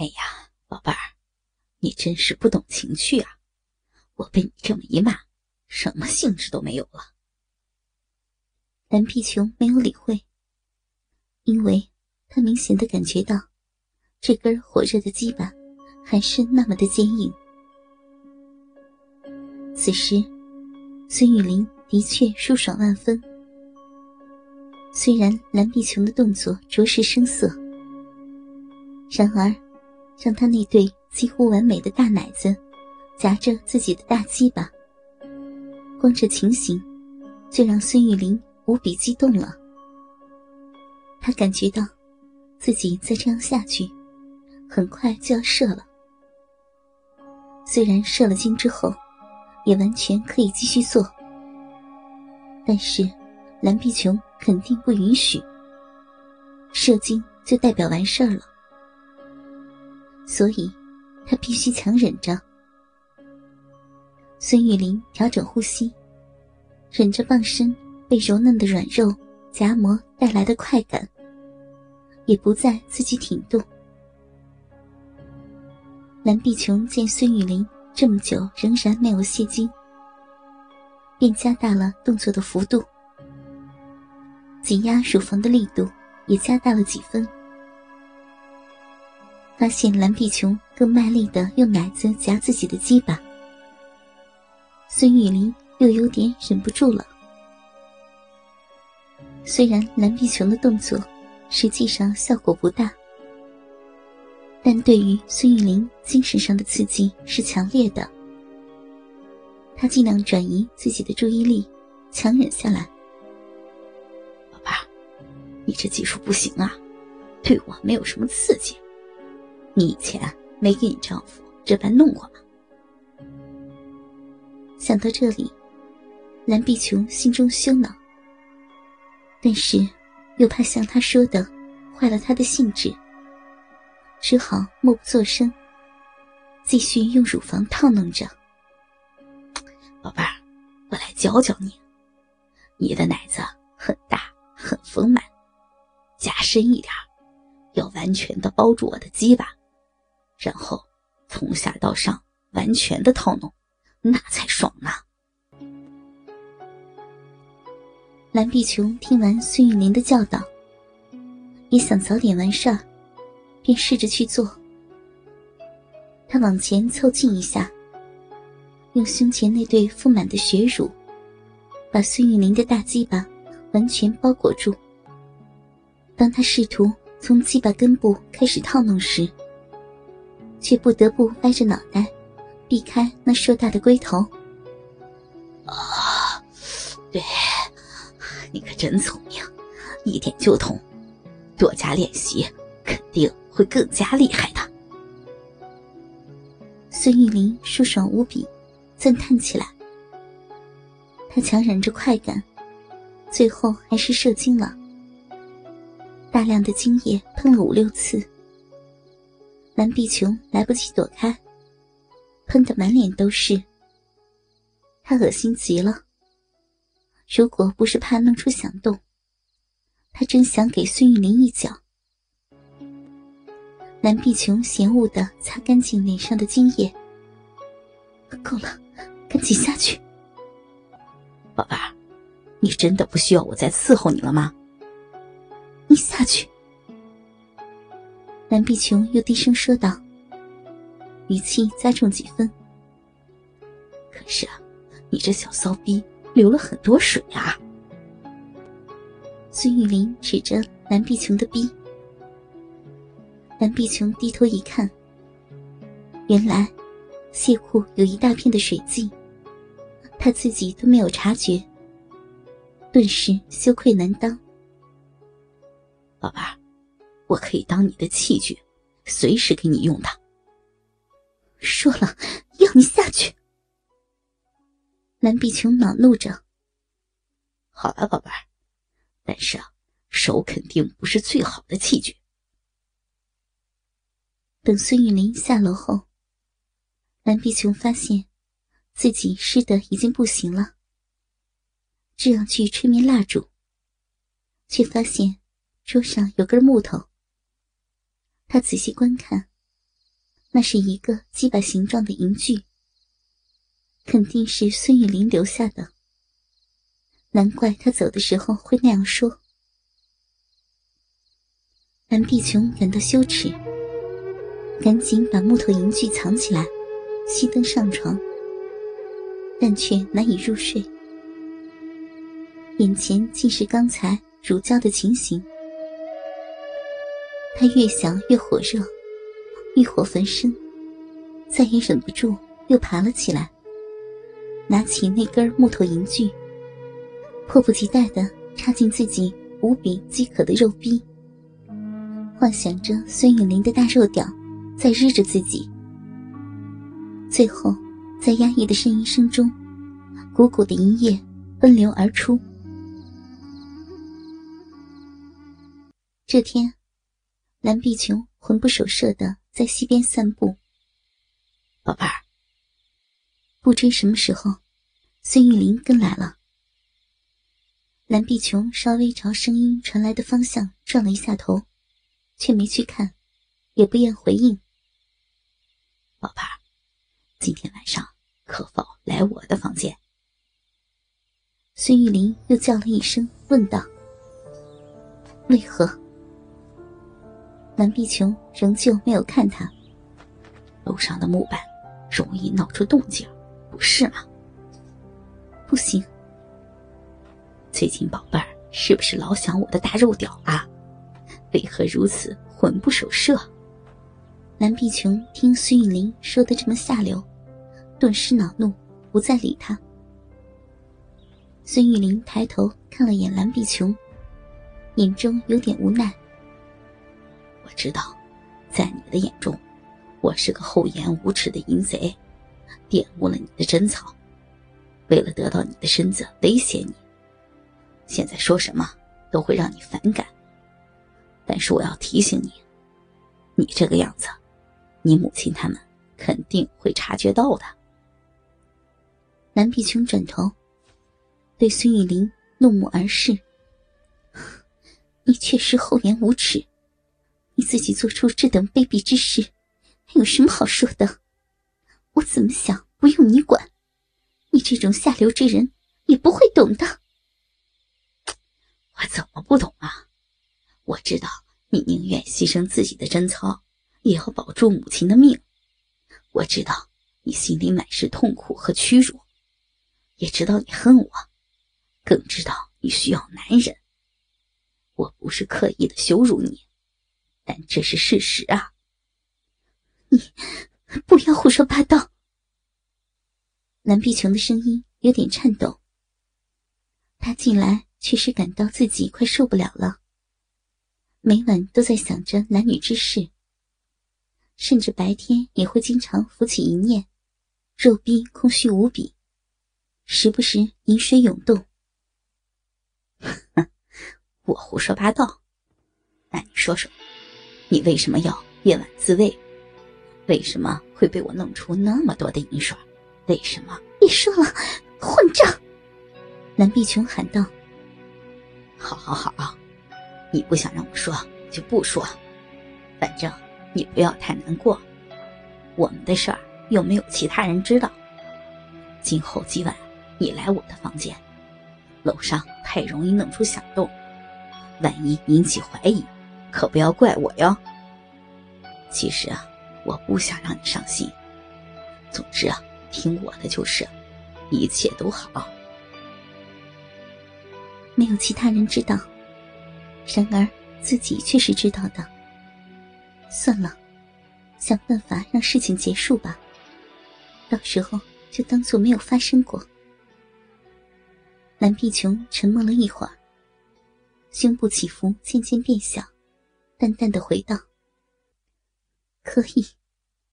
哎呀，宝贝儿，你真是不懂情趣啊！我被你这么一骂，什么兴致都没有了。蓝碧琼没有理会，因为她明显的感觉到，这根火热的鸡巴还是那么的坚硬。此时，孙雨林的确舒爽万分。虽然蓝碧琼的动作着实生涩，然而。让他那对几乎完美的大奶子夹着自己的大鸡巴，光这情形就让孙玉玲无比激动了。他感觉到自己再这样下去，很快就要射了。虽然射了精之后，也完全可以继续做，但是蓝碧琼肯定不允许。射精就代表完事儿了。所以，他必须强忍着。孙玉玲调整呼吸，忍着傍身被柔嫩的软肉夹磨带来的快感，也不再自己挺动。蓝碧琼见孙玉玲这么久仍然没有泄精，便加大了动作的幅度，挤压乳房的力度也加大了几分。发现蓝碧琼更卖力的用奶子夹自己的鸡巴，孙雨林又有点忍不住了。虽然蓝碧琼的动作实际上效果不大，但对于孙雨林精神上的刺激是强烈的。他尽量转移自己的注意力，强忍下来。老爸，你这技术不行啊，对我没有什么刺激。你以前没给你丈夫这般弄过吗？想到这里，蓝碧琼心中羞恼，但是又怕像他说的坏了他的兴致，只好默不作声，继续用乳房套弄着。宝贝儿，我来教教你，你的奶子很大很丰满，加深一点，要完全的包住我的鸡巴。然后，从下到上完全的套弄，那才爽呢。蓝碧琼听完孙玉林的教导，也想早点完事儿，便试着去做。她往前凑近一下，用胸前那对丰满的血乳，把孙玉林的大鸡巴完全包裹住。当她试图从鸡巴根部开始套弄时，却不得不歪着脑袋，避开那硕大的龟头。啊，对，你可真聪明，一点就通，多加练习，肯定会更加厉害的。孙玉林舒爽无比，赞叹起来。他强忍着快感，最后还是射精了，大量的精液喷了五六次。蓝碧琼来不及躲开，喷得满脸都是。他恶心极了。如果不是怕弄出响动，他真想给孙玉玲一脚。蓝碧琼嫌恶的擦干净脸上的精液。够了，赶紧下去。宝贝儿，你真的不需要我再伺候你了吗？你下去。蓝碧琼又低声说道，语气加重几分。可是啊，你这小骚逼流了很多水啊！孙玉林指着蓝碧琼的逼。蓝碧琼低头一看，原来泄裤有一大片的水迹，他自己都没有察觉，顿时羞愧难当。宝贝儿。我可以当你的器具，随时给你用它。说了要你下去。蓝碧琼恼怒着。好了，宝贝儿，但是啊，手肯定不是最好的器具。等孙玉林下楼后，蓝碧琼发现自己湿的已经不行了，这样去吹灭蜡烛，却发现桌上有根木头。他仔细观看，那是一个鸡巴形状的银具，肯定是孙玉玲留下的。难怪他走的时候会那样说。蓝碧琼感到羞耻，赶紧把木头银具藏起来，熄灯上床，但却难以入睡。眼前尽是刚才乳胶的情形，他越想越火热，欲火焚身，再也忍不住，又爬了起来，拿起那根木头银具，迫不及待的插进自己无比饥渴的肉壁。幻想着孙雨林的大肉屌在日着自己，最后在压抑的呻吟声中，鼓鼓的银液奔流而出。这天，蓝碧琼魂不守舍的在溪边散步。宝贝儿，不知什么时候，孙玉玲跟来了。蓝碧琼稍微朝声音传来的方向转了一下头。却没去看，也不愿回应。宝贝儿，今天晚上可否来我的房间？孙玉林又叫了一声，问道：“为何？”蓝碧琼仍旧没有看他。楼上的木板容易闹出动静，不是吗？不行。最近宝贝儿是不是老想我的大肉屌啊？为何如此魂不守舍？蓝碧琼听孙玉玲说的这么下流，顿时恼怒，不再理他。孙玉玲抬头看了眼蓝碧琼，眼中有点无奈。我知道，在你的眼中，我是个厚颜无耻的淫贼，玷污了你的贞操，为了得到你的身子威胁你。现在说什么都会让你反感。但是我要提醒你，你这个样子，你母亲他们肯定会察觉到的。南碧琼转头，对孙玉玲怒目而视：“你确实厚颜无耻，你自己做出这等卑鄙之事，还有什么好说的？我怎么想不用你管，你这种下流之人也不会懂的。我怎么不懂啊？”我知道你宁愿牺牲自己的贞操，也要保住母亲的命。我知道你心里满是痛苦和屈辱，也知道你恨我，更知道你需要男人。我不是刻意的羞辱你，但这是事实啊！你不要胡说八道。蓝碧琼的声音有点颤抖，她近来确实感到自己快受不了了。每晚都在想着男女之事，甚至白天也会经常浮起一念，肉壁空虚无比，时不时饮水涌动。我胡说八道？那你说说，你为什么要夜晚自慰？为什么会被我弄出那么多的银水？为什么？别说了，混账！蓝碧琼喊道：“好好好。”你不想让我说就不说，反正你不要太难过。我们的事儿又没有其他人知道。今后几晚你来我的房间，楼上太容易弄出响动，万一引起怀疑，可不要怪我哟。其实啊，我不想让你伤心。总之啊，听我的就是，一切都好。没有其他人知道。然而自己却是知道的。算了，想办法让事情结束吧。到时候就当做没有发生过。蓝碧琼沉默了一会儿，胸部起伏渐渐变小，淡淡的回道：“可以。”